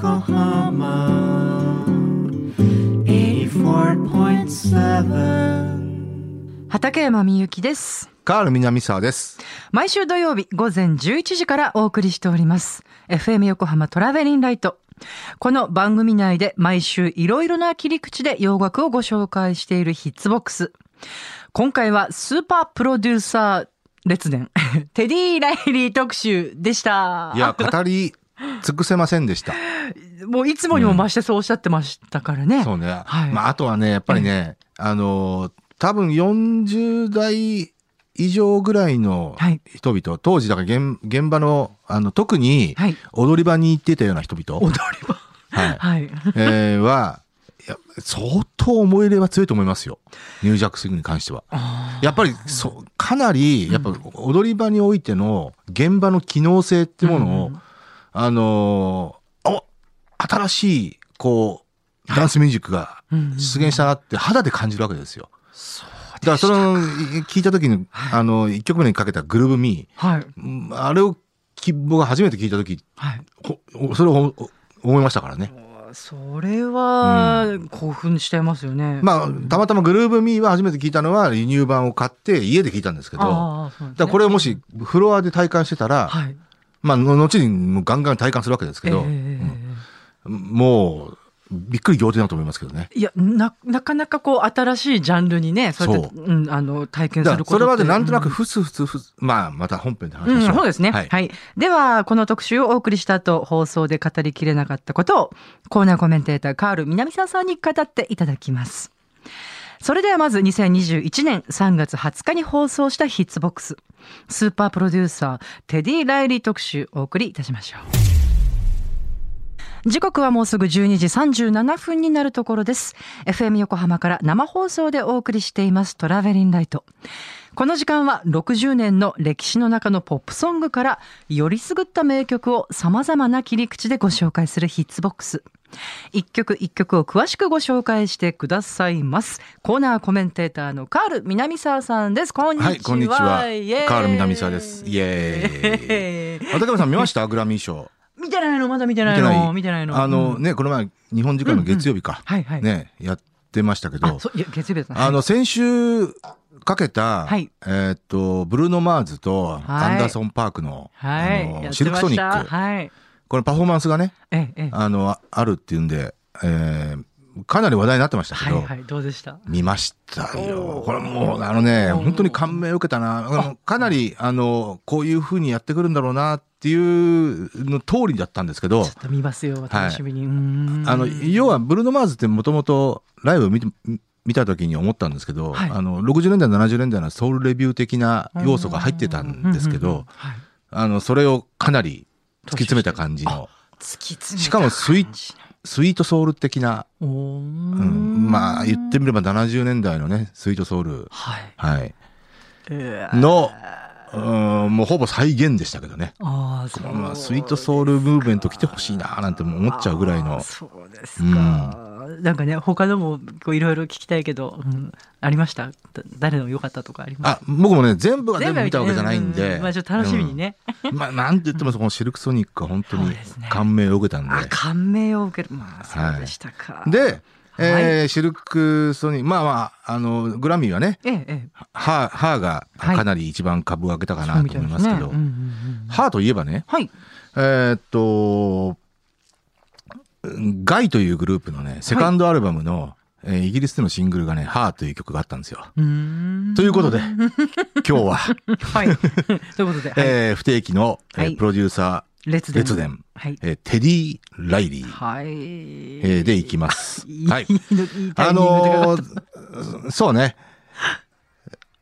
Yokohama 84.7畠山みゆきです。カール南沢です。毎週土曜日午前11時からお送りしております。FM 横浜トラベリンライト。この番組内で毎週いろいろな切り口で洋楽をご紹介しているヒッツボックス。今回はスーパープロデューサー列伝、テディ・ライリー特集でした。いや、語り尽くせませんでした。もういつもにも増してそうおっしゃってましたからね。そうね。はいまあ、あとはね、やっぱりね、あの、多分40代以上ぐらいのはい人々、当時だから現現場の、あの、特にはい。踊り場に行ってたような人々、踊り場。はい、はい。えーは、相当思い入れは強いと思いますよ。ニュージャックスイングに関しては。やっぱり、そう、かなり、やっぱ踊り場においての現場の機能性ってものを、うんあのーお新しい、こう、ダンスミュージックがうん出現したなって肌で感じるわけですよ。だからその、聞いた時に、あの、一曲目にかけたグルーブミはい。ー、あれをき僕が初めて聞いた時、はい。ほそれをお思いましたからね。それは興奮しちゃいますよね。まあ、たまたまグルーブミーは初めて聞いたのは輸入版を買って家で聞いたんですけど、ねらこれをもしフロアで体感してたら、はい。まあ、の後にもうガンガン体感するわけですけど、ええもう、びっくり仰天だと思いますけどね。いやななかなかこう新しいジャンルにねそうやってそう。うん、あの体験することそれまでなんとなくうんふつふつふつ、まあ、また本編で話しうんましょう。そうですね、ははいい。ではこの特集をお送りした後放送で語りきれなかったことをコーナーコメンテーターカール南沢さんに語っていただきますそれではまず2021年3月20日に放送したヒッツボックススーパープロデューサーテディ・ライリー特集お送りいたしましょう時刻はもうすぐ12時37分になるところです。FM 横浜から生放送でお送りしています Travelin' Light。この時間は60年の歴史の中のポップソングからよりすぐった名曲を様々な切り口でご紹介する Hits Box。一曲一曲を詳しくご紹介してくださいます。コーナーコメンテーターのカール南沢さんです。こんにちは。はい、こんにちは。カール南沢です。イエーイ。渡辺さん見ました？グラミー賞。見てないの？まだ見てないの？見てないの？あのうんね、この前、日本時間の月曜日か。はいはい。ね、やってましたけど、あそういや月曜日。あの、先週かけた、はいえーっと、ブルーノ・マーズとアンダーソン・パークの、はい、あのシルクソニック。はい。これパフォーマンスがね、ええ、ええ。あの、ああるっていうんで、えーかなり話題になってましたけど、はいはい、どうでした？見ましたおよ。ーこれもう、あのね、本当に感銘を受けたな。かなり、あの、こういう風にやってくるんだろうなっていうの通りだったんですけどちょ、っと見ますよ、楽しみに。うーんあの、要は、ブルーノ・マーズってもともとライブを見て見た時に思ったんですけど、はい。あの、60年代、70年代のソウルレビュー的な要素が入ってたんですけど、はい。あの、それをかなり突き詰めた感じの、しかもスイスイートソウル的な、うん、まあ、言ってみれば70年代のね、スイートソウル、はい。はい。の、うんもうほぼ再現でしたけどね。ああ、そう。まあ、スイートソウルムーブメント来てほしいななんて思っちゃうぐらいの。そうですか。なんかね、他のもこういろいろ聞きたいけど、うんありました？だ誰の良かったとかありましあ、僕もね、全部がた全部見たわけじゃないんで。うまあちょっと楽しみにね。うん。まあ、なんて言っても、このシルクソニックは本当に感銘を受けたんで。あ、感銘を受ける。まあ、そうでしたか。で、えーはシルクソニック、まあまあ、あの、グラミーはね、ええ、ええ。ハー、ハーがはい。かなり一番株を上げたかなと思いますけど、ねうんうんうん。ハーといえばね、はい。えーっと、ガイというグループのね、セカンドアルバムの、えーイギリスでのシングルがね、ハーという曲があったんですよ。ということで、今日は、はい。ということで、はい。えー不定期の、えーはい。プロデューサ列ー、伝。列伝、はい。えーテディ・ライリー、はい。えーでいきます。はいあのー そうね。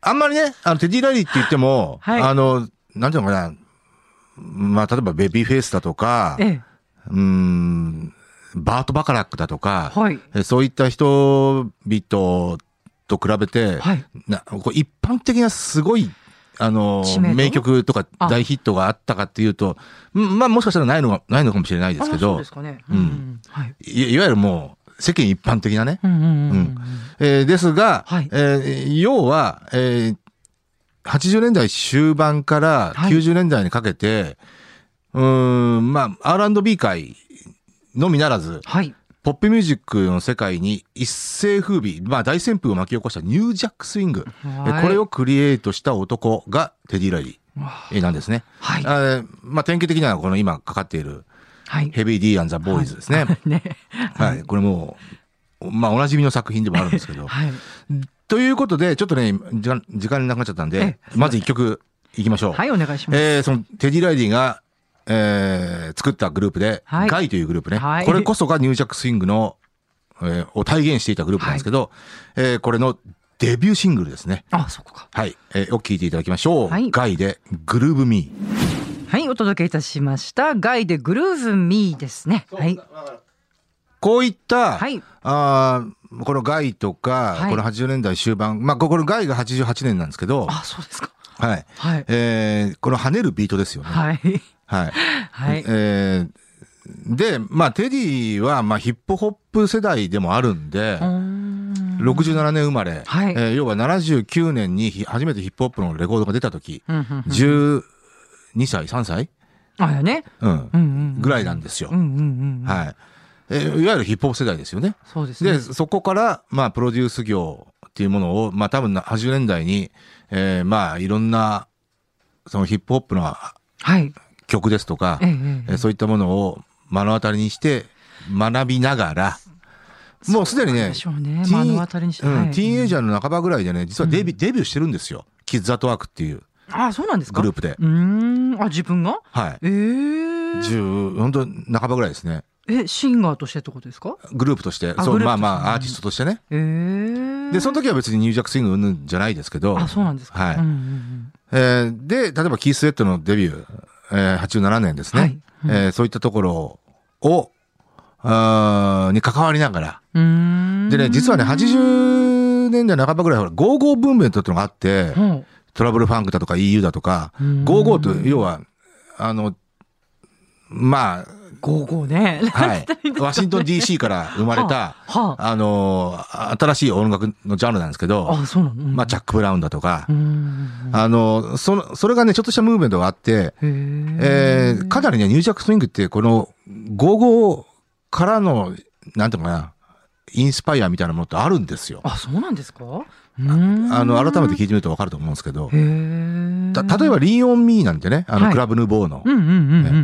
あんまりね、あの、テディ・ライリーって言っても、はいあの、なんていうのかな、まあ、例えばベビーフェイスだとか、ええ。うーん、バート・バカラックだとか、はい。えそういった人々と比べて、はい。なこう一般的なすごい、あの知名曲とかあ大ヒットがあったかっていうと、うんまあもしかしたらないのが、ないのかもしれないですけどうで、すかね。うんはい。いいわゆるもう世間一般的なね。ですが、はいえー要は、えー80年代終盤からはい90年代にかけて、うーん、まあ、R&B 界のみならず、はい。ポップミュージックの世界に一世風靡、まあ大旋風を巻き起こしたニュージャックスイング。えはいこれをクリエイトした男がテディ・ライリーえなんですね。はい。あーまあ典型的なのはこの今かかっているはい。ヘビー・ディー・アン・ザ・ボーイズですね。ね。はい。これもう、まあおなじみの作品でもあるんですけど。はい。ということで、ちょっとね、時間時間なくなっちゃったんえでえ、まず一曲いきましょう。はい、お願いします。えーそのテディ・ライリーが、えー作ったグループで、はいガイというグループね、はいこれこそがニュージャックスイングの、えーを体現していたグループなんですけど、えーこれのデビューシングルですね。あ、そこか。はい。えーを聴いていただきましょう。はいガイで、グルーブ・ミー。はい、お届けいたしました。ガイでグルーヴミーですね。はい。こういった、はい。あーこのガイとか、はいこの80年代終盤、まあ、ここのガイが88年なんですけど、あ、そうですか。はい。はい。えーこの跳ねるビートですよね。はい。はい。はい。えーで、まあ、テディは、まあ、ヒップホップ世代でもあるんで、うーん67年生まれ、はいえー要は79年にひ初めてヒップホップのレコードが出た時、うんうんうん12歳、3歳、あ、やね。うんうんうんうん。ぐらいなんですようん。うんうん。い。はい。えーいわゆるヒップホップ世代ですよね。そうですね。で、そこから、まあ、プロデュース業っていうものを、まあ、多分な80年代に、えーまあ、いろんな、そのヒップホップのはい。曲ですとか、えそういったものを目の当たりにして学びながら、もうすでにね。ティーンエイジャーの半ばぐらいでね、実はデビ,、デビューしてるんですよ。キッズ・アットワークっていうあ、そうなんですか？グループで。うーん。あ、自分が？はい。ええ。十、本当半ばぐらいですね。え、シンガーとしてってことですか？グループとして。そう、まあまあ、アーティストとしてね。ええ。で、その時は別にニュージャックスイングうんじゃないですけど。あ、そうなんですか。はいうんうんうんえーで、例えばキース・スウェットのデビュー、えー、87年ですね、はい。うん、えー、そういったところをあに関わりながら。でね実はね80年代半ばぐらいほらゴーゴーブームっていうのがあって、う。ん、トラブルファンクだとか EU だとかゴーゴーと要はあのまあ55ね。はい。ワシントン DC から生まれた、あ、の、新しい音楽のジャンルなんですけど、あ、そうなの、まあ、チャック・ブラウンだとか、あの、その、それがね、ちょっとしたムーブメントがあって、えー、かなりね、ニュージャック・スイングって、この、55からの、なんていうかな、インスパイアみたいなものってあるんですよ。あ、そうなんですか？ああの、改めて聞いてみるとわかると思うんですけど例えば、リーオン・ミーなんてね、あの、はいクラブ・ヌーボーの。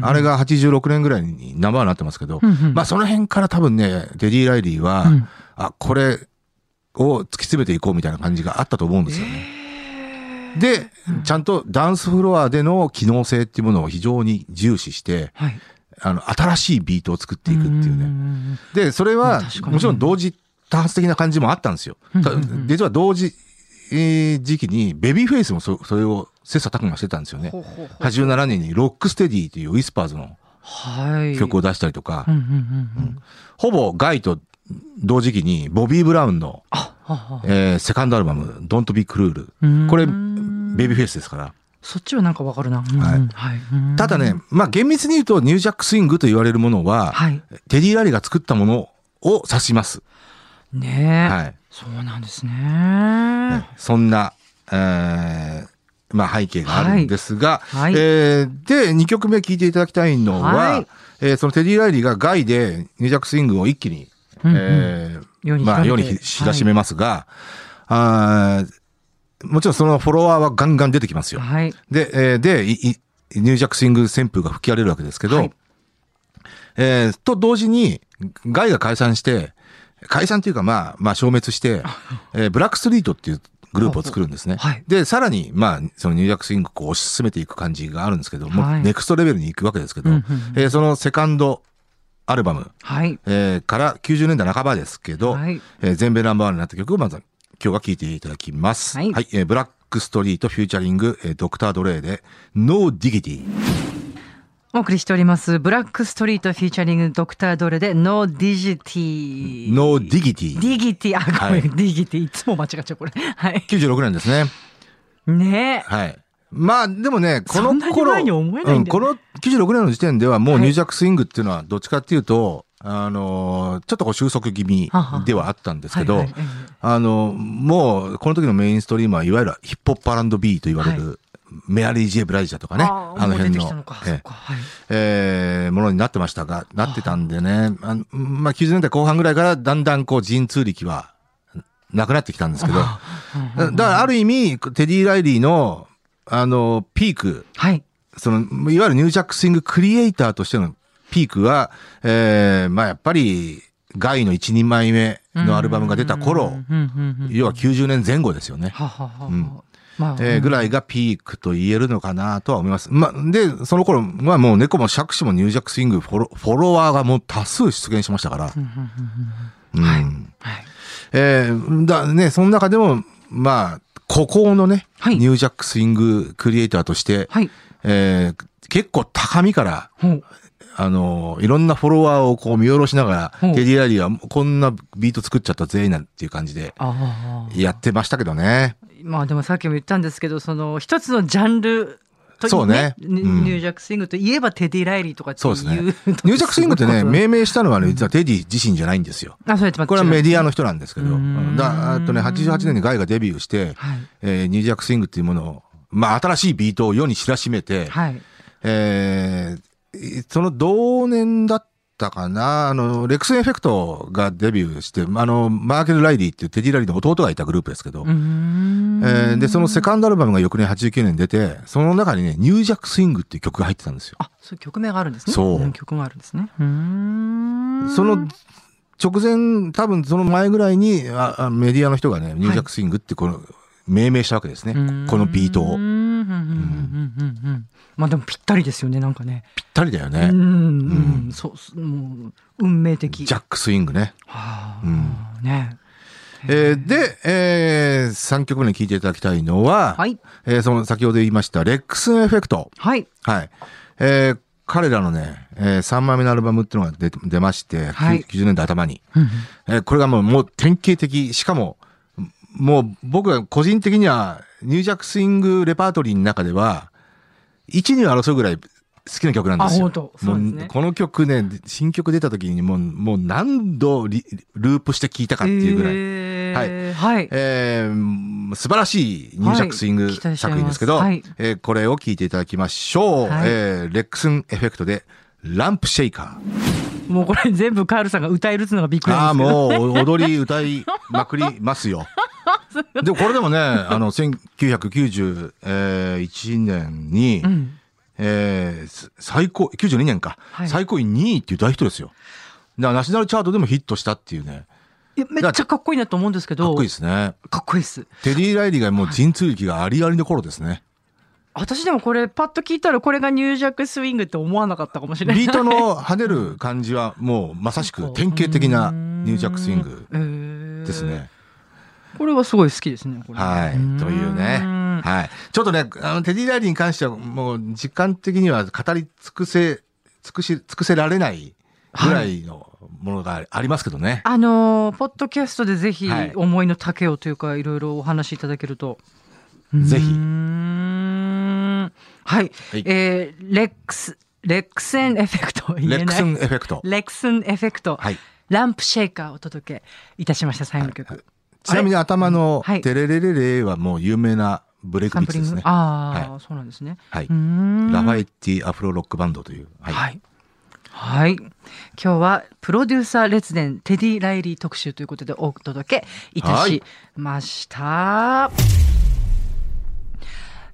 あれが86年ぐらいにナンバーになってますけどまあ、その辺から多分ね、テディ・ライリーは、うんあ、これを突き詰めていこうみたいな感じがあったと思うんですよね。で、ちゃんとダンスフロアでの機能性っていうものを非常に重視して、はい。あの、新しいビートを作っていくっていうね。ね。で、それはもちろん同時多発的な感じもあったんですよ。実は同時、えー時期に、ベビーフェイスもそそれを切磋琢磨してたんですよね。ほうほうほう87年に Rock Steady というウィスパーズのはい。曲を出したりとか。ほぼガイと同時期にボビー・ブラウンの。えーセカンドアルバム、Don't Be Cruel。うんこれ、ベビーフェイスですから。そっちはなんかわかるな。ただね、、まあ厳密に言うとニュージャックスイングと言われるものは、はい。テディ・ラリーが作ったものを指します。ねえ。はい。そうなんですね。そんな、えーまあ背景があるんですが、はいはいえーで、2曲目聴いていただきたいのは、はいえーそのテディ・ライリーがガイでニュージャックスイングを一気に、うんうんえーまあ世に知らしめますが、あーもちろんそのフォロワーはガンガン出てきますよ。はい。で、えーで、いいニュージャックスイング旋風が吹き荒れるわけですけど、はいえーと同時に、ガイが解散して、解散っていうかまあ、まあ消滅して、えーブラックストリートっていうグループを作るんですね。はいで、さらに、まあ、そのニュージャックスイングを推し進めていく感じがあるんですけど、もはいうネクストレベルに行くわけですけど、うんうんえーそのセカンドアルバム、はい。えーから90年代半ばですけど、はいえー全米ナンバーワンになった曲をまず今日は聴いていただきます。はいえーブラックストリート featuring、えードクター・ドレイで No Diggity。お送りしております。ブラックストリート featuring ドクタードレで No Diggity。No Diggity。ディギティ。あ、ごめん、はいディギティ。いつも間違っちゃう、これ。はい。96年ですね。ねえ。はい。まあ、でもね、この頃、前に思えないんだよねうんこの96年の時点ではもうはいニュージャックスイングっていうのはどっちかっていうと、あのーちょっとこう収束気味ははではあったんですけど、はいはいええあの、もう、この時のメインストリームはいわゆるヒップホップ R&B と言われる、メアリー・ J・ブライジとかね、あのか。そえ。えーものになってましたが、なってたんでね、あのまあ、90年代後半ぐらいからだんだんこう、神通力はなくなってきたんですけど、だだからある意味、テディ・ライリーの、あの、ピーク、はい。その、いわゆるニュージャックスイングクリエイターとしてのピークは、えーまあやっぱり、ガイの一人前目のアルバムが出た頃、要は90年前後ですよね。はははは。うんまあ、えーぐらいがピークと言えるのかなとは思います。まあ、で、その頃はもう猫も杓子もニュージャックスイングフォロフォロワーがもう多数出現しましたから。うんうんうんうんうんはい。えーだね、その中でも、まあ、孤高のね、はいニュージャックスイングクリエイターとして、はい。えー結構高みから。あの、いろんなフォロワーをこう見下ろしながら、テディ・ライリーはこんなビート作っちゃったぜ、なんていう感じで。やってましたけどね。まあでもさっきも言ったんですけど、その一つのジャンルとそうねニうんニュージャックスイングといえばテディ・ライリーとかっていう。そうですね。ニュージャックスイングってね、命名したのはね、実はテディ自身じゃないんですよ。あ、それとこれはメディアの。の人なんですけど、うんだあとね、88年にガイがデビューして、はい。えーニュージャックスイングっていうものを、まあ、新しいビートを世に知らしめて、はい。えーその同年だったかな、あの、レックスエフェクトがデビューして、あの、マーケル・ライリーっていうテディ・ライリーの弟がいたグループですけど、えーで、そのセカンドアルバムが翌年89年に出て、その中にね、ニュージャックスイングっていう曲が入ってたんですよ。あ、そういう曲名があるんですね。そうん曲があるんですね。その直前、多分その前ぐらいに、ああメディアの人がね、ニュージャックスイングってこの、命名したわけですね。このビートを。うんうんうんうんまあでもぴったりですよね、なんかね。ぴったりだよね。うん、ううんん、そうす、もう、運命的。ジャックスイングね。はあ、うんね。えーで、え3曲目に聴いていただきたいのは、はい。えーその先ほど言いました、レックスエフェクト。はい。はい。えー彼らのね、え3枚目のアルバムっていうのが出出まして、はい90年代頭に。うんえーこれがもうもう典型的、しかも、もう僕は個人的には、ニュージャックスイングレパートリーの中では、1、2を争うぐらい好きな曲なんですよ。そうですねもこの曲ね、新曲出た時にもう、もう何度リループして聴いたかっていうぐらい。えーはい。えー素晴らしいニュージャックスイング作品ですけど、はいえーこれを聴いていただきましょう。はいえーレックスンエフェクトで、ランプシェイカー。もうこれ全部カールさんが歌えるっていうのがびっくりですけど。もう踊り歌いまくりますよ。でもこれでもね、あの、1991年に、うん。えーす最高、92年か、はい最高位2位っていう大ヒットですよ。だからナショナルチャートでもヒットしたっていうね、いやめっちゃかっこいいなと思うんですけど。かっこいいですね。かっこいいです。テディ・ライリーがもう神通力がありありの頃ですね。私でもこれパッと聞いたらこれがニュージャックスイングって思わなかったかもしれない。ビートの跳ねる感じはもうまさしく典型的なニュージャックスイング グですね。。これはすごい好きですね。はい。というね。んはい。ちょっとね、あの、テディ・ライリーに関してはもう時間的には語り尽くせ、尽くし、尽くせられないぐらいのものがありますけどね。あのーポッドキャストでぜひはい思いの丈をというかいろいろお話しいただけると。ぜひはい。はいえーレックス、レックスンエフェクト。レックスンエフェクト。レックスンエフェクト。はい。 Rump Shaker をお届けいたしました、最後の曲。ちなみに頭のはいテレレレレはもう有名なブレイクビーツですね。ああ、はそうなんですね。はい。うーんラファイエットアフロロックバンドという。は。はいはい。今日はプロデューサー列伝テディ・ライリー特集ということでお届けいたしました。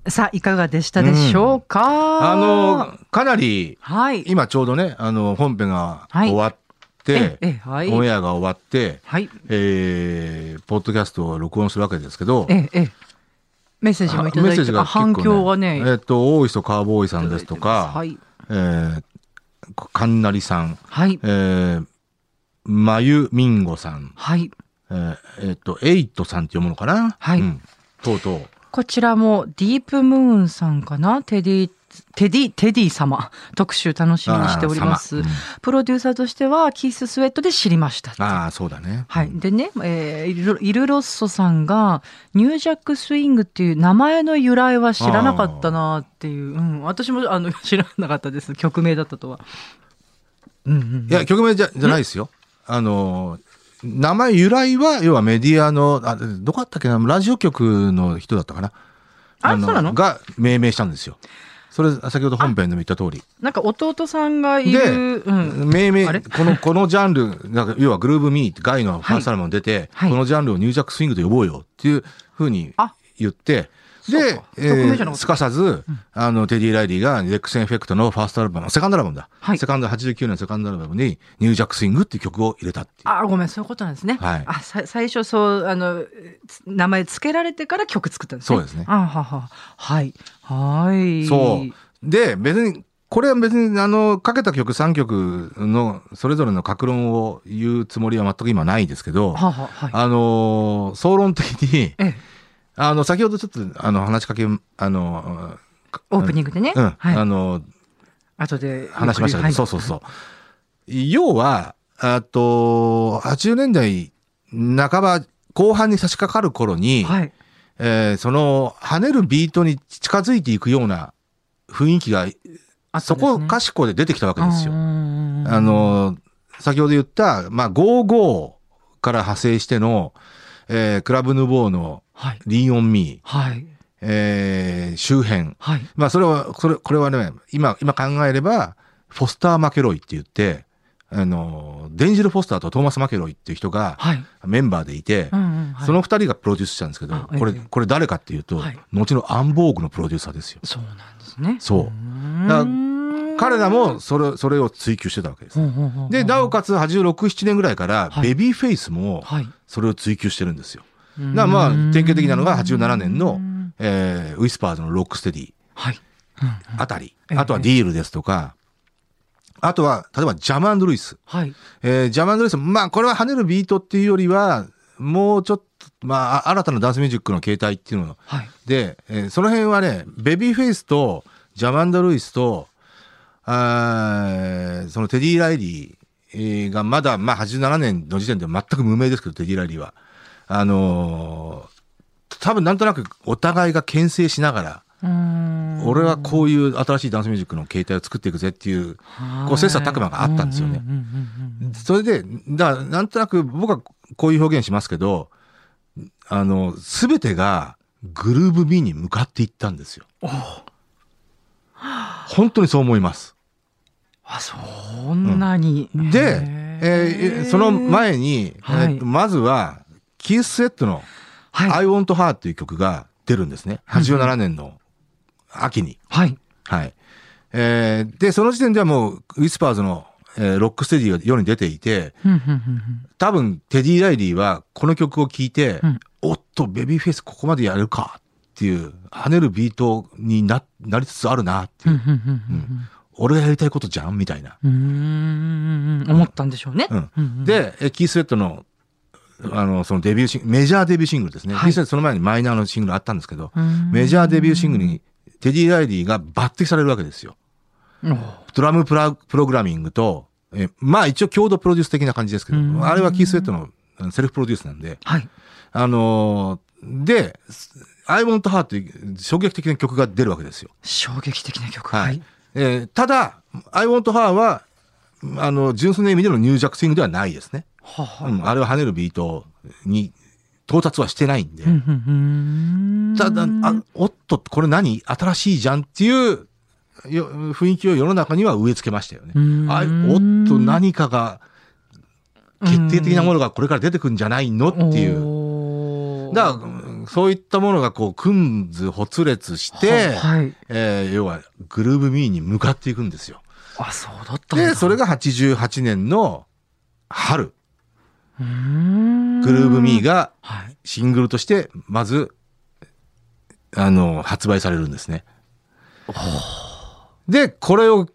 さあ、いかがでしたでしょうか、あの、かなり、はい。今ちょうどね、あの、本編がはい終わっはいオンエアが終わって、はい。えー、ポッドキャストを録音するわけですけど。メッセージもいただいて、あ反響がね。えっ、と、大磯カーボーイさんですとか、はい。えー、かんなりさん、はい。えー、まゆみんごさん、はい。えーえっ、と、エイトさんって読むのかな？はいうんとうとう。こちらもディープムーンさんかな？テディ、テディ、テディ様特集楽しみにしております。あー様プロデューサーとしてはキーススウェットで知りました。ああ、そうだね。はい。でね、えーイルロッソさんが、ニュージャックスイングっていう名前の由来は知らなかったなっていう。うん。私もあの 知らなかったです。曲名だったとは。うんうん。いや、曲名じゃじゃないですよ。あの、名前由来は、要はメディアの、あどこだったっけな、ラジオ局の人だったかな？のあそうなの？が命名したんですよ。それ先ほど本編でも言った通り。なんか弟さんがいでる、うん、命名このこのジャンルなんか要はグルーブミーガイのファーストアルバム出て、はい。このジャンルをニュージャックスイングと呼ぼうよっていうふうにあ。言ってでか、えーすかさず、あのテディ・ライリーがレックス・エフェクトのファーストアルバムセカンドアルバムだ、はい。セカンド89年のセカンドアルバムにニュージャックスイングっていう曲を入れたっていう。あごめんそういうことなんですね、はい。あさ最初そうあのつ名前付けられてから曲作ったんですね。そうですね。あはははい。はい。そう。で、別に、これは別に、あの、かけた曲3曲のそれぞれの格論を言うつもりは全く今ないですけど、はははい。あのー総論的に、ええあの、先ほどちょっと、あの、話しかけ、あの、オープニングでね、うん、はい、あの、後で話しましたけど、はい。そうそうそう。要は、あと、80年代半ば、後半に差し掛かる頃に、はい。えーその、跳ねるビートに近づいていくような雰囲気が、そこかしこで出てきたわけですよ。ああの、先ほど言った、まあ、55から派生しての、えークラブヌボーのはい。リーオンミー、はい。えー周辺。はい。まあ、それは、それ、これはね、今、今考えれば、フォスター・マケロイって言って、あの、デンジル・フォスターとトーマス・マケロイっていう人がはい。メンバーでいて、うんその二人がプロデュースしたんですけど、あこれ、ええ。これ誰かっていうと、はい。後のアンボーグのプロデューサーですよ。そうなんですね。そう。ーん。だ彼らもそれ、それを追求してたわけです。ほうほうほうほう。で、なおかつ86、7年ぐらいから、はい。ベビーフェイスもはい。それを追求してるんですよ。だまあ、典型的なのが87年の、えーウィスパーズの Rock Steady。はい。あたり、ええあとはディールですとか、あとは、例えばジャム・アンド・ルイス。はい。えージャム・アンド・ルイス、まあ、これは跳ねるビートっていうよりは、もうちょっと、まあ、新たなダンスミュージックの形態っていうの。はい。で、えーその辺はね、ベビーフェイスとジャマンド・ルイスと、あーそのテディ・ライリーがまだ、まあ、87年の時点で全く無名ですけど、テディ・ライリーは。あのー多分なんとなくお互いが牽制しながら、俺はこういう新しいダンスミュージックの形態を作っていくぜっていう、こう切磋琢磨があったんですよね。うんうんうんうんそれで、だからなんとなく僕はこういう表現しますけど、あの、すべてがグルーブ B に向かっていったんですよ。本当にそう思います。あそんなに、で、えーその前に、はい。まずは、キース・スウェットのはい。I Want Her っていう曲が出るんですね。87年の秋に。はい。はい。えーで、その時点ではもう、ウィスパーズの、えー Rock Steady が世に出ていて、多分、テディ・ライリーはこの曲を聴いて、うん。おっと、ベビーフェイスここまでやるかっていう、跳ねるビートにな、なりつつあるなっていう、俺がやりたいことじゃんみたいな。うんうん。うん思ったんでしょうね。うん。で、えキース・ウェットの、あの、そのデビューシングル、メジャーデビューシングルですね。はいその前にマイナーのシングルあったんですけど、うんメジャーデビューシングルにテディ・ライリーが抜擢されるわけですよ。おドラムプラプログラミングと、えまあ一応共同プロデュース的な感じですけど、うんあれはキース・ウェットのセルフプロデュースなんで、はい。あのーで、I Want Her という衝撃的な曲が出るわけですよ。衝撃的な曲。はい。はい。えーただ、I Want Her は、あの、純粋な意味でのニュージャックスイングではないですね。ははうん、あれは跳ねるビートに到達はしてないんで。ただ、あ、おっと、これ何新しいじゃんっていうよ雰囲気を世の中には植え付けましたよね。うんあおっと、何かが、決定的なものがこれから出てくるんじゃないのっていう。だからうん、そういったものがこう、くんずほつれつして、はい。えー要は、グルーブミーに向かっていくんですよ。あ、そうだった。で、それが88年の春、グルーブミーがはい。シングルとして、まず、あの、発売されるんですね。で、これを、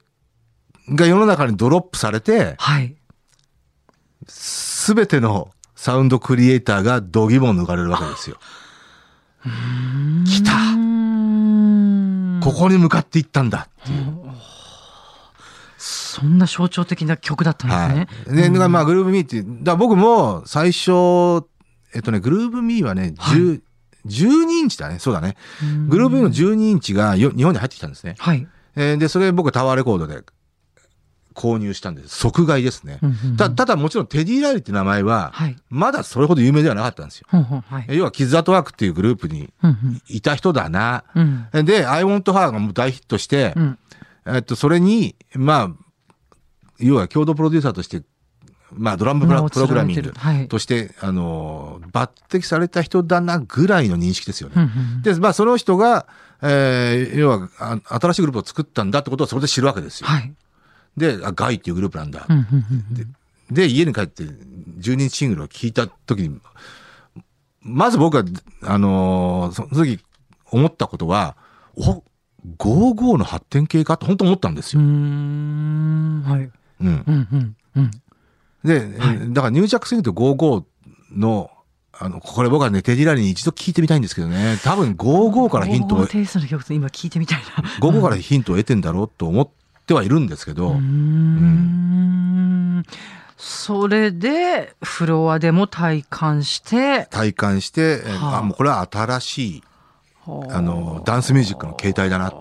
が世の中にドロップされて、はい。すべてのサウンドクリエイターが度肝を抜かれるわけですよ。来たここに向かっていったんだっていう。そんな象徴的な曲だったんですね。はい。で、まあ、グルーブミーってだ僕も最初、えっとね、グルーブミーはね、10、12インチだね。そうだね。うんグルーブミーの12インチがよ日本に入ってきたんですね。はい。えーで、それ僕タワーレコードで購入したんです。即買いですね。うんうんうんたただもちろんテディ・ライリーって名前は、はい。まだそれほど有名ではなかったんですよ。はい。要はキッズ・アットワークっていうグループにうんいた人だな。うん。うん。で、I Want Her がもう大ヒットして、うん。えっと、それに、まあ、要は共同プロデューサーとして、まあ、ドラムプログラミングとして、あの、抜擢された人だなぐらいの認識ですよね。で、まあ、その人が、えー要はあ、新しいグループを作ったんだってことはそこで知るわけですよ。はい。で、あガイっていうグループなんだ。で、家に帰って12日シングルを聞いた時に、まず僕は、あのーその時思ったことは、お、55の発展系かって本当思ったんですよ。ん。はい。うん。うんうんうん。で、はいだからニュージャックスイングと55の、あの、これ僕はね、テディラリーに一度聞いてみたいんですけどね、多分55からヒントをテイストの曲今聞いてみたいな。55からヒントを得てんだろうと思ってはいるんですけど、うーん。それで、フロアでも体感して、体感して、えはああ、もうこれは新しい、あの、ダンスミュージックの形態だな。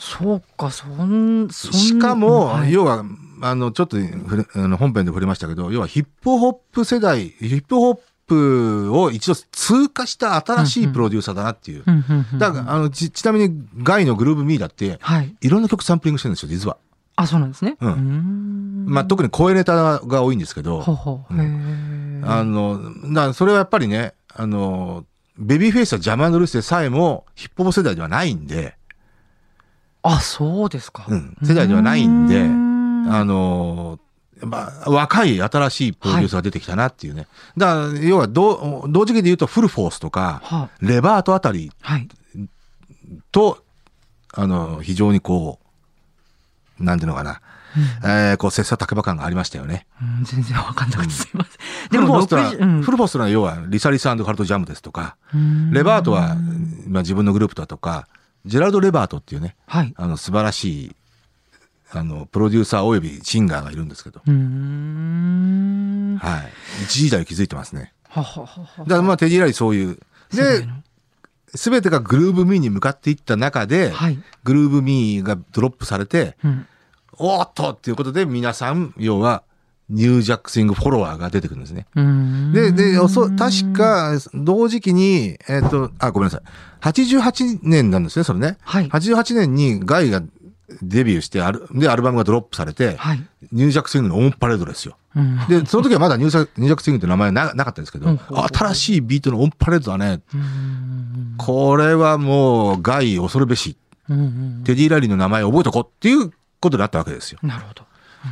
そうか、そん、そんしかも、はい要は、あの、ちょっとあの本編で触れましたけど、要はヒップホップ世代、ヒップホップを一度通過した新しいプロデューサーだなっていう。だから、あの、ち、ちなみに、ガイのグルーブミーだって、はい。いろんな曲サンプリングしてるんですよ、実は。あ、そうなんですね。うんーんまあ、特に声ネタが多いんですけど、ほうほう。うんあの、だそれはやっぱりね、あの、ベビーフェイスはジャマンドルースでさえもヒップホップ世代ではないんで、あ、そうですか。うん世代ではないんでんあの、まあ、若い新しいプロデューサーが出てきたなっていうね。だから、要は同、同時期で言うとフルフォースとか、はレバートあたりはい。と、あの、非常にこう、なんていうのかな、えーこう、切磋琢磨感がありましたよね。うん全然わかんなくてすいません。フルフォースとは、60うんフルフォースとは要は、リサリスカルトジャムですとか、うんレバートは、まあ、自分のグループだとか、ジェラルド・レバートっていうね、はい。あの、素晴らしい、あの、プロデューサーおよびシンガーがいるんですけど。ははい。一時代を築いてますね。ははは。だからまあ、テディラリーそういう。でべてがグルーブミーに向かっていった中で、はい。グルーブミーがドロップされて、うん。おーっとっていうことで皆さん、要は、ニュージャックスイングフォロワーが出てくるんですね。で、で、おそ、確、か、同時期に、えっ、と、あ、ごめんなさい。88年なんですね、それね。はい88年にガイがデビューして、アルで、アルバムがドロップされて、はい。ニュージャックスイングのオンパレードですよ。うん。で、その時はまだニュージャックスイングって名前ななかったんですけど、うん新しいビートのオンパレードだね。うんこれはもう、ガイ恐るべし。うんうんテディ・ライリーの名前を覚えとこうっていうことになったわけですよ。なるほど。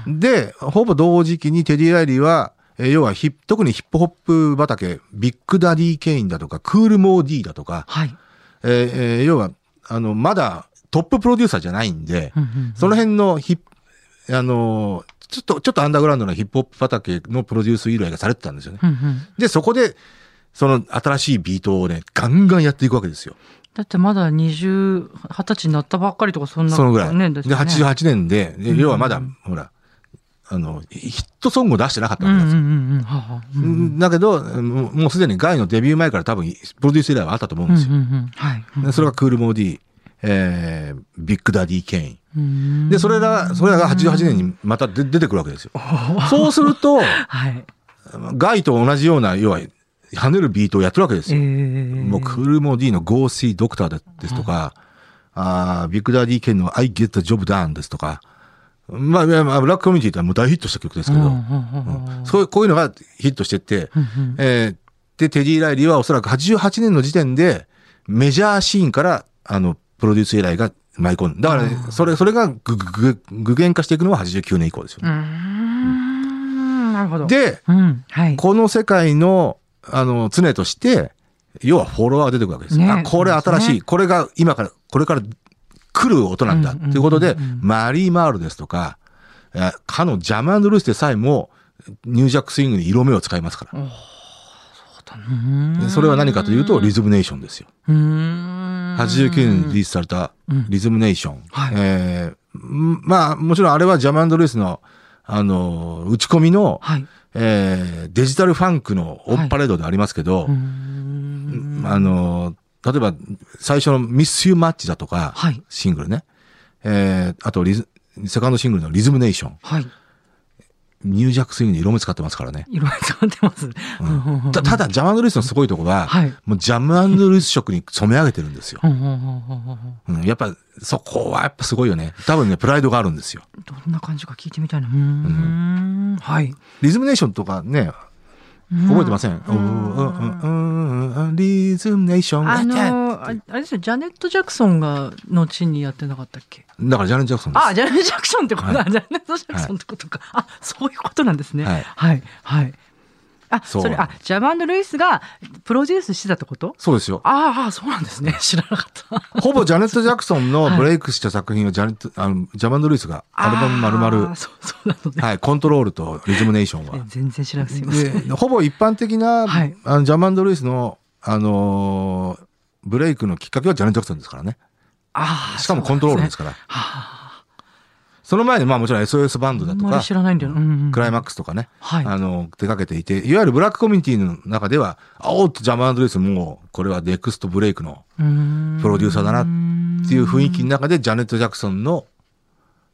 で、ほぼ同時期にテディ・ライリーは、えー要はヒ特にヒップホップ畑、ビッグダディ・ケインだとか、クール・モー・ディだとか、はい。えーえー要は、あの、まだトッププロデューサーじゃないんで、うんうんその辺のヒあのーちょっと、ちょっとアンダーグラウンドなヒップホップ畑のプロデュース依頼がされてたんですよね。うんうんで、そこで、その新しいビートをね、ガンガンやっていくわけですよ。だってまだ20、20歳になったばっかりとかそんなそのぐらい。ねで、ですよね88年で、で要はまだ、ほら、あの、ヒットソングを出してなかったわけですよ。だけど、もうすでにガイのデビュー前から多分、プロデュース依頼はあったと思うんですよ。それがクールモーディー、えー、ビッグダディ・ケイン。うんで、それら、それらが88年にまた出出てくるわけですよ。そうすると、はい。ガイと同じような、要は、跳ねるビートをやってるわけですえよ。ーもうクールモーディーの Go See Doctor ですとか、あービッグダディ・ケインの I Get the Job Done ですとか、まあ、ブラックコミュニティってもう大ヒットした曲ですけど、そういう、こういうのがヒットしてって、うんうんえーで、テディ・ライリーはおそらく88年の時点で、メジャーシーンから、あの、プロデュース依頼が舞い込んだ。だから、ね、それ、それが具現化していくのは89年以降ですよ。うーん。なるほど。で、うん、はい。この世界の、あの、常として、要はフォロワーが出てくるわけですよ。ね。あ、これ新しい、ね。これが今から、これから来る音なんだ。うんうんうんうんということで、マリー・マールですとか、えかのジャマンド・ルースでさえも、ニュージャックスイングに色目を使いますから。でそれは何かというと、リズムネーションですよ。うーん89年にリリースされたリズムネーション。はいえーんまあ、もちろんあれはジャマンド・ルースの、あの、打ち込みの、はい。えーデジタルファンクのオンパレードでありますけど、うーんあの、例えば最初のミス・ユー・マッチだとか、はいシングルね。えーあとリズ、セカンドシングルのリズムネーション。はい。ニュージャックスイングに色目使ってますからね。色々使ってます。うんたただ、ジャムルイスのすごいとこは、はい。もうジャムルイス色に染め上げてるんですよ。うんうんうんうんうんうん、やっぱ、そこはやっぱすごいよね。多分ね、プライドがあるんですよ。どんな感じか聞いてみたいな。うーん。はい。リズムネーションとかね、覚えてません、リズムネーション。あのー、ああれですよ、ジャネット・ジャクソンが後にやってなかったっけ？だからジャネット・ジャクソンです。あ、ジャネット・ジャクソンってことだ。はジャネット・ジャクソンってことか。あ、そういうことなんですね。はいはい。はい。あ、それ、あ、ジャマンド・ルイスがプロデュースしてたってこと？そうですよ。ああ、そうなんですね。知らなかった。ほぼジャネット・ジャクソンのブレイクした作品をジャネット、あのジャマンド・ルイスがアルバム丸あ々ー、そう、そうなのね。はい、コントロールとリズムネーションはえ。全然知らなくてすいません。で、ほぼ一般的な、はいあのジャマンド・ルイスの、あのーブレイクのきっかけはジャネット・ジャクソンですからね。ああ、しかもコントロールですかから。はその前に、まあもちろん SOS バンドあ。だとかあんまり、知らないんだよな。うんうんクライマックスとかね、はいあの、手掛けていて、いわゆるブラックコミュニティの中では、あおっとジャマンド・ルイスもう、これはネクストブレイクのプロデューサーだなっていう雰囲気の中で、ジャネット・ジャクソンの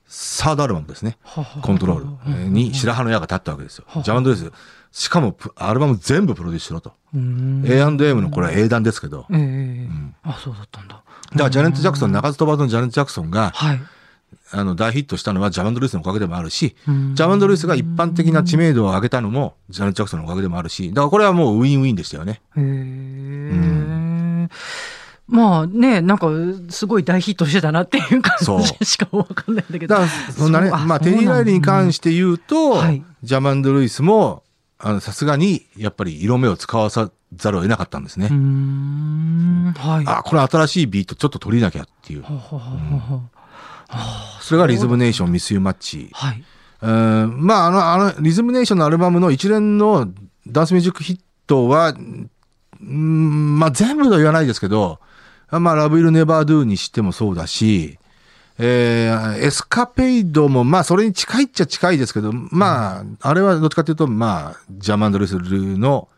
サードアルバムですね。コントロールえーに白羽の矢が立ったわけですよ。ジャマンド・ルイス。しかもプ、アルバム全部プロデュースしろと。A&M のこれは英断ですけど。ええあ、そうだったんだ。だからジャネット・ジャクソン、中津飛ばずのジャネット・ジャクソンが、はい。あの、大ヒットしたのはジャマンド・ルイスのおかげでもあるし、うんジャマンド・ルイスが一般的な知名度を上げたのも、ジャネット・ジャクソンのおかげでもあるし、だからこれはもうウィンウィンでしたよね。へえ。まあね、なんか、すごい大ヒットしてたなっていう感そうじしかわかんないんだけど。だから、そんなね、まあ、テディ・ライリーに関して言うと、はいジャマンド・ルイスも、あの、さすがに、やっぱり色目を使わさざるを得なかったんですね。うーん。はい。あ、これ新しいビートちょっと取りなきゃっていう。ほうほうほうほうほうそれがリズムネーション、ミスユーマッチ。はい。うんまあ、あの、あの、リズムネーションのアルバムの一連のダンスミュージックヒットは、うんまあ、全部とは言わないですけど、まあ、ラブイルネバードゥにしてもそうだし、えーエスカペイドも、まあ、それに近いっちゃ近いですけど、まあ、あれはどっちかというと、まあ、ジャマンド・ルイスルの、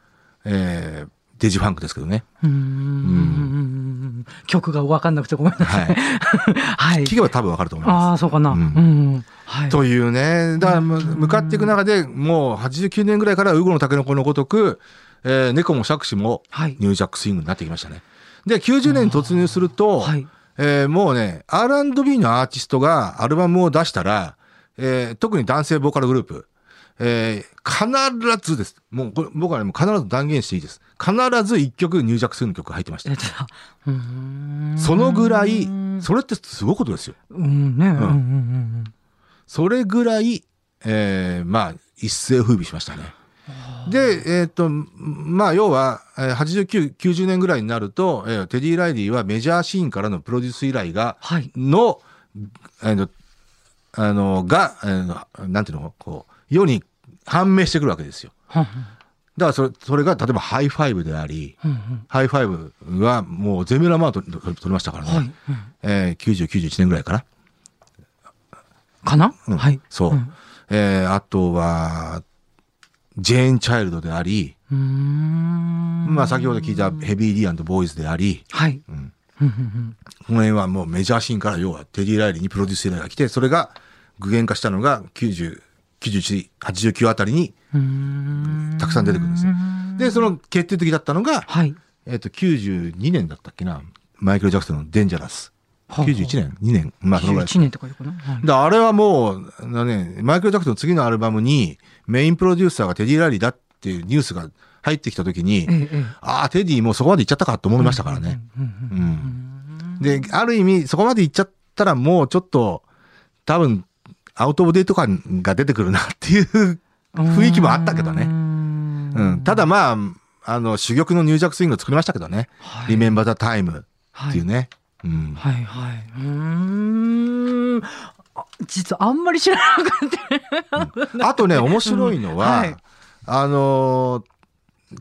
えーデジファンクですけどね。うーん。曲が分かんなくてごめんなさい。はい。はい。聞けば多分わかると思います。ああ、そうかな。ううんん。はい。というね、だからむ向かっていく中で、もう89年ぐらいからウゴのタケノコのごとく、えー猫も杓子もはい。ニュージャックスイングになってきましたね。で、90年に突入すると、はい。えーもうね、R&B のアーティストがアルバムを出したら、えー特に男性ボーカルグループ、えー必ずです。もうこれ僕はね、もう必ず断言していいです。必ず一曲ニュージャックスイングの曲が入ってましたそのぐらい、それってすごいことですよ。うんね。うんうんうんそれぐらい、えーまあ、一世を風靡しましたね。で、えっ、と、まあ、要は、えー89、90年ぐらいになると、えーテディ・ライリーはメジャーシーンからのプロデュース依頼が、はい。の、えーとあの、が、えーなんていうの、こう、世に判明してくるわけですよ。だからそれ、それが、例えばハイファイブであり、うんうんハイファイブはもう全米ナンバーワン取取りましたからね。はい。うんえー90、91年ぐらいかな。かな？うんはい。そう。んえーあとは、ジェーン・チャイルドであり。まあ先ほど聞いたヘビー・ディボーイズであり、はい。うんこの辺はもうメジャーシーンから要はテディ・ライリーにプロデュース依頼が来て、それが具現化したのが90、91、89あたりに。たくさん出てくるんですよ。で、その決定的だったのが、はい。えっ、と、92年だったっけな、マイケル・ジャクソンのデンジャラス。はあ91年 ?2 年まあそのぐらいです91年って書いてあるかな。はいだあれはもう、なね、マイケル・ジャクソンの次のアルバムにメインプロデューサーがテディ・ライリーだっていうニュースが入ってきた時に、ええええ。ああ、テディもうそこまで行っちゃったかと思いましたからね。で、ある意味、そこまで行っちゃったらもうちょっと、多分、アウトオブデート感が出てくるなっていう雰囲気もあったけどね。うんうん。ただまあ、あの、珠玉のニュージャックスイングを作りましたけどね。はいリメンバー・ザ・タイムはいっていうね。うん。はいはい。うーん。あ実はあんまり知らなくて。あとね、面白いのは、うんはいあのー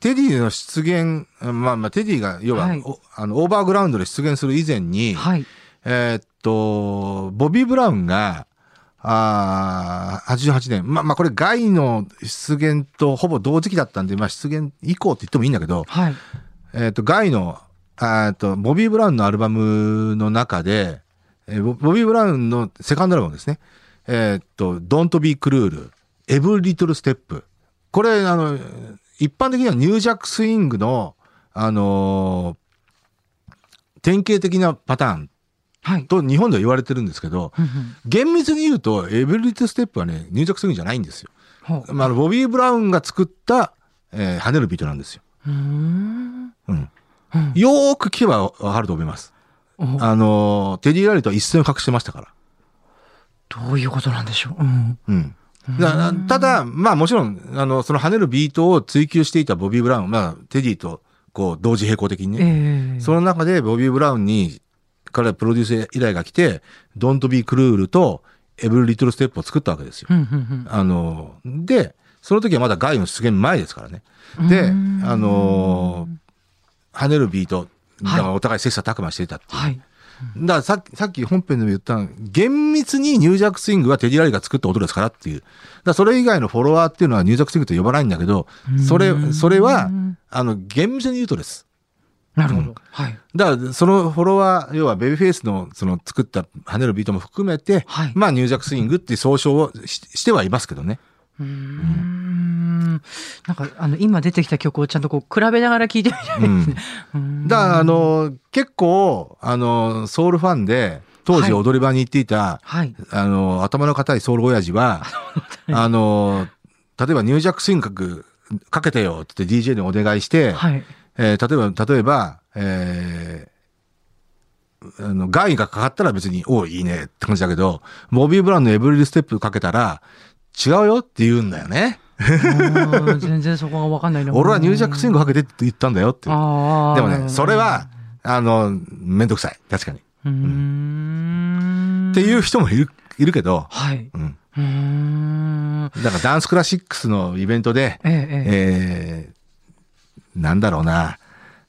テディの出現、まあまあ、テディが、要は、はいおあの、オーバーグラウンドで出現する以前に、はい。えーっと、ボビー・ブラウンが、あー88年。まあまあ、これ、ガイの出現とほぼ同時期だったんで、まあ、出現以降って言ってもいいんだけど、はい。えーっと、ガイの、あーっと、ボビー・ブラウンのアルバムの中で、えーボボビー・ブラウンのセカンドアルバムですね。えーっと、Don't Be Cruel、Every Little Step。これ、あの、一般的にはニュージャックスイングの、あのー典型的なパターンはい。と日本では言われてるんですけど、うんうん厳密に言うと、 Every Little Step はね、ニュージャックスイングじゃないんですよ。まあ、ボビー・ブラウンが作った、えー跳ねるビートなんですよ。うーん。うん。うんよーく聞けばわかると思います。おあのーテディ・ライリーとは一線を画してましたから。どういうことなんでしょう？うん。うん。だただ、まあもちろん、あの、その跳ねるビートを追求していたボビー・ブラウン、まあ、テディと、こう、同時並行的にね。ええその中で、ボビー・ブラウンに、彼プロデュース依頼が来て、Don't Be Cruel と Every Little Step を作ったわけですよ。あの、で、その時はまだガイの出現前ですからね。うんで、うんあの跳ねるビート、だかはいらお互い切磋琢磨していたっていう。はい。だからさっき、さっき本編でも言った、厳密にニュージャックスイングはテディラリーが作った音ですからっていう。だからそれ以外のフォロワーっていうのはニュージャックスイングと呼ばないんだけど、それ、それは、あの、厳密に言うとです。なるほど。はい。だから、そのフォロワー、要はベビーフェイスのその作った跳ねるビートも含めて、はいまあニュージャックスイングっていう総称をししてはいますけどね。うーん。なんか、あの、今出てきた曲をちゃんとこう、比べながら聴いてみたいですね。うんだから、あの、結構、あの、ソウルファンで、当時はい踊り場に行っていた、はい。あの、頭の固いソウル親父は、あの、例えばニュージャックスイングかけてよって言って DJ にお願いして、はい。えー例えば、例えば、えーあの、ガイがかかったら別に、おういいねって感じだけど、ボビー・ブラウンのエブリルステップかけたら、違うよって言うんだよね。うん全然そこがわかんないな。俺はニュージャックスイングかけてって言ったんだよって。でもね、それは、あの、めんどくさい。確かに。うーん。っていう人もいる、いるけど、はい。うん。うーん。だからダンスクラシックスのイベントで、ええ、ええ。えー、なんだろうな、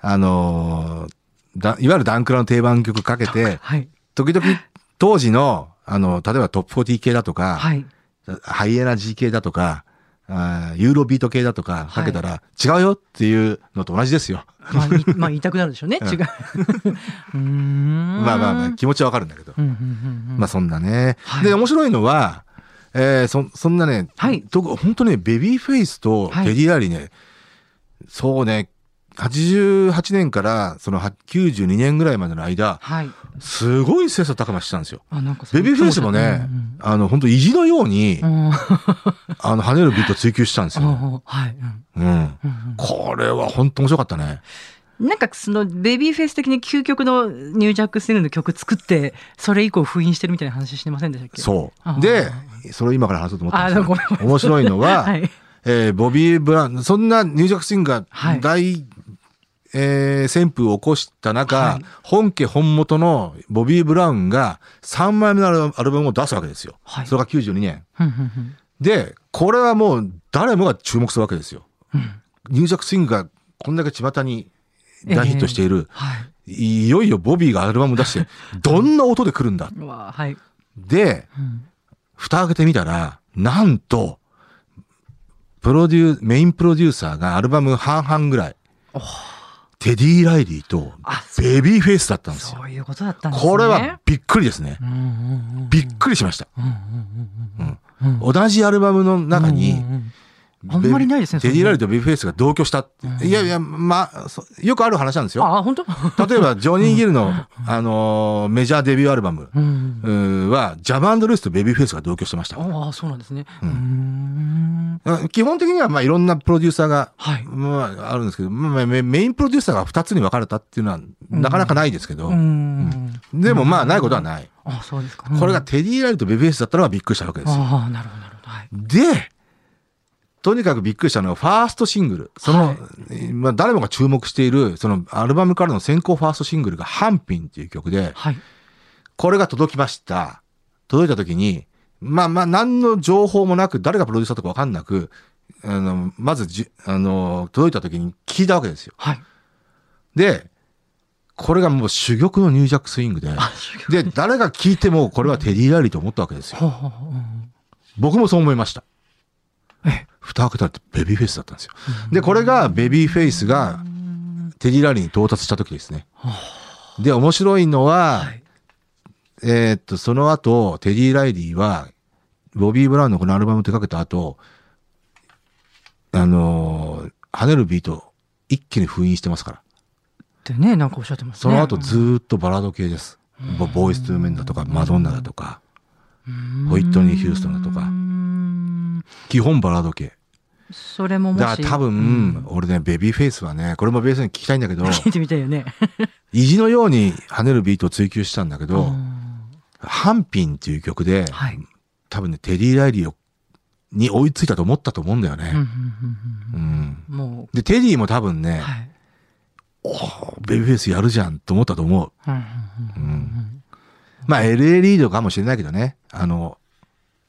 あのーだ、いわゆるダンクラの定番曲かけて、はい。時々当時の、あの、例えばトップ40系だとか、はい。ハイエナジー系だとか、あーユーロビート系だとかかけたら、違うよっていうのと同じですよ。まあ、いまあ、言いたくなるでしょうね。うん違う。うーん。まあまあまあ、気持ちはわかるんだけど。うんうんうんうん。まあそんなね。はいで、面白いのは、えーそ、そんなね、はい本当ね、ベビーフェイスとはいテディライリーね、そうね、88年からそのは92年ぐらいまでの間、はい。すごい切磋琢磨してたんですよ。あ、なんかそうベビーフェイスもね、あの、本当意地のように、うんうん あの、跳ねるビート追求したんですよ。うんはい。うんうん。うんこれは本当面白かったね。うんなんかそのベビーフェイス的に究極のニュージャックスティングの曲作って、それ以降封印してるみたいな話してませんでしたっけ？そう。で、それを今から話そうと思ったんですけど、面白いのは、はい。えーボビー・ブラウン、そんなニュージャックスイングがはい大、えー旋風を起こした中、はい本家本元のボビー・ブラウンが3枚目のアルバムアルバムを出すわけですよ。はいそれが92年。で、これはもう誰もが注目するわけですよ。うんうんニュージャックスイングがこんだけ巷に大ヒットしている、はい。いよいよボビーがアルバム出して、どんな音で来るんだ。で、うん蓋開けてみたら、なんと、プロデュー、メインプロデューサーがアルバム半々ぐらい、テディ・ライリーとベビーフェイスだったんですよ。そういうことだったんですね。これはびっくりですねう。んうんうんびっくりしました。同じアルバムの中にうん、うんうんあんまりないですねテディ・ライリーそとベビーフェイスが同居したって。いやいや、まあ、そよくある話なんですよ。あ、本当？例えば、ジョニー・ギルの、あのーメジャーデビューアルバムは、ジャマンド・ルースとベビーフェイスが同居してました。ああ、そうなんですね。ううんん。基本的には、まあ、いろんなプロデューサーが、はい。まあ、あるんですけど、まあ、メメインプロデューサーが2つに分かれたっていうのは、なかなかないですけど、うん。でもまあ、ないことはない。あ、そうですか。これがテディ・ライルとベビーフェイスだったのはびっくりしたわけですよ。ああ、なるほど、なるほど。はい。で、とにかくびっくりしたのは、ファーストシングル。その、はいえーまあ、誰もが注目している、そのアルバムからの先行ファーストシングルが、ハンピンっていう曲で、はい。これが届きました。届いた時に、まあまあ、何の情報もなく、誰がプロデューサーとかわかんなく、あの、まずじ、あの、届いた時に聞いたわけですよ。はい。で、これがもう珠玉のニュージャックスイングで、あ、で、誰が聞いてもこれはテディ・ライリーと思ったわけですよ。僕もそう思いました。え蓋開けたらベビーフェイスだったんですよ。で、これがベビーフェイスがテディ・ライリーに到達した時ですね。で、面白いのは、はい。えーっと、その後、テディ・ライリーは、ボビー・ブラウンのこのアルバム手掛けた後、あのー跳ねるビート、一気に封印してますから。ってね、なんかおっしゃってますね。その後ずーっとバラード系です。ボボーイス・トゥーメンだとか、マドンナだとか、ホイットニー・ヒューストンだとか、ん基本バラード系。それももし。だから多分、うん俺ね、ベビーフェイスはね、これもベースに聞きたいんだけど、聞 いてみたいよね。意地のように跳ねるビートを追求したんだけど、うんハンピンっていう曲で、はい。多分ね、テディ・ライリーをに追いついたと思ったと思うんだよね。うんうんうで、テディも多分う、ね、はい。おーベビーフェイスやるじゃんと思ったと思う。うんうんううんん。まあ、LA リードかもしれないけどね。あの、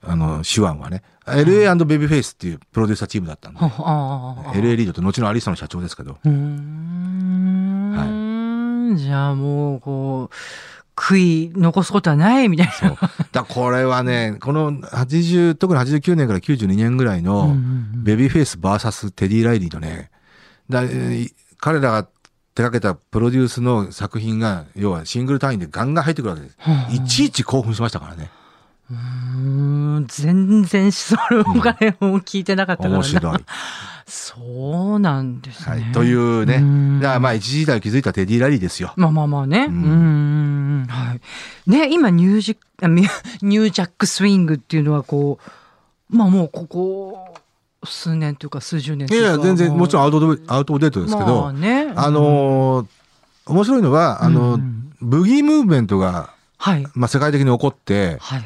あの、手腕はね。LA& ベビーフェイスっていうプロデューサーチームだったんで。LA リードって後のアリスタの社長ですけど。うーん。じゃあもう、こう、悔い残すことはないみたいな。だこれはね、この80、特に89年から92年ぐらいの、ベビーフェイス VS テディ・ライリーのね、だえー彼らが手掛けたプロデュースの作品が、要はシングル単位でガンガン入ってくるわけです。はあいちいち興奮しましたからね。うーん全然それお金を聞いてなかったからな面白い。そうなんですね。はい。というね。うんだからまあ一時代を築いたテディ・ライリーですよ。まあまあまあね。ううんん。はい。ね、今ニュージニュージャックスイングっていうのはこう、まあもうここ数年というか数十年といや、全然、もちろんアウトドアウトデートですけど、まあね。あのー面白いのは、あの、うんブギームーブメントが、はい。まあ世界的に起こって、はいはい。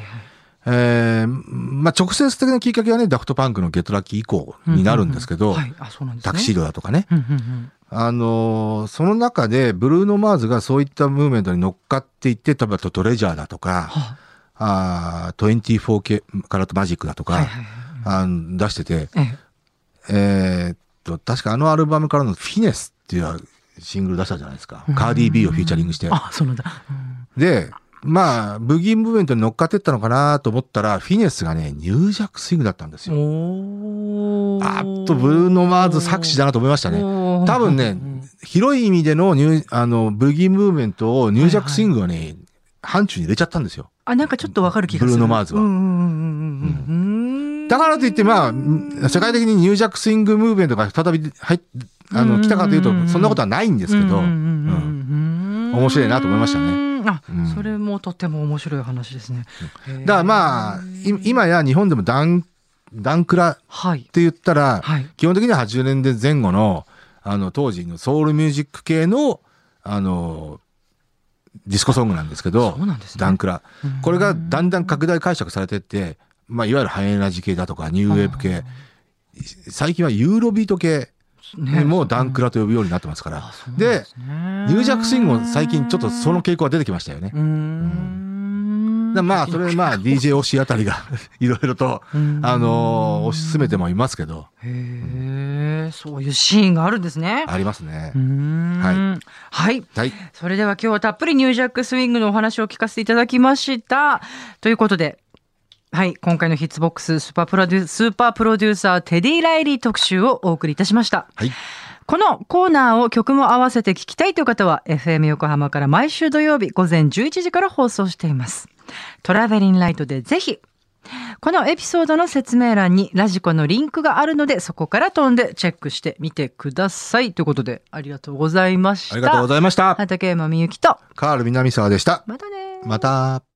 えーまあ直接的なきっかけはね、ダフトパンクのゲットラッキー以降になるんですけど。タクシードだとかね。うんうんうんあのーその中で、ブルーノ・マーズがそういったムーブメントに乗っかっていって、例えばトレジャーだとか、はあー 24K カラットマジックだとか、あはいはいはい。あー出してて、ええ。えーっと、確かあのアルバムからのフィネスっていうシングル出したじゃないですか。カーディー・ビーをフィーチャリングして。あ、そうなんだ。うんで、まあ、ブギームーブメントに乗っかってったのかなと思ったら、フィネスがね、ニュージャックスイングだったんですよ。あっと、ブルーノ・マーズ作詞だなと思いましたね。多分ね、広い意味でのニュー、あの、ブギームーブメントをニュージャックスイングはね、範疇に入れちゃったんですよ。あ、なんかちょっとわかる気がする。ブルーノマーズはうんうんうんうんうん。だからといって、まあ、世界的にニュージャックスイングムーブメントが再び入っあの、来たかというと、そんなことはないんですけど、面白いなと思いましたね。あ、うんそれもとても面白い話ですね。だからまあ、い今や日本でもダン、ダンクラっはい。て言ったら、はい。基本的には80年代前後の、あの、当時のソウルミュージック系の、あの、ディスコソングなんですけど、ねダンクラ。これがだんだん拡大解釈されてって、まあ、いわゆるハイエナジ系だとか、ニューウェーブ系、最近はユーロビート系ねもダンクラと呼ぶようになってますから。で、すねニュージャックスイングも最近ちょっとその傾向が出てきましたよね。うーん。だからまあ、それまあ、DJ 推しあたりが いろいろと、うんあのー推し進めてもいますけど、へえ、そういうシーンがあるんですね。ありますねははい。はい。それでは今日はたっぷりニュージャックスイングのお話を聞かせていただきました。ということで、はい、今回のヒッツボックススーパープロデュースーパープロデューサーテディ・ライリー特集をお送りいたしました。はい。このコーナーを曲も合わせて聞きたいという方は FM 横浜から毎週土曜日午前11時から放送しています。トラベリンライトでぜひこのエピソードの説明欄にラジコのリンクがあるのでそこから飛んでチェックしてみてください。ということでありがとうございました。ありがとうございました。畠山みゆきとカール南沢でした。またねまた。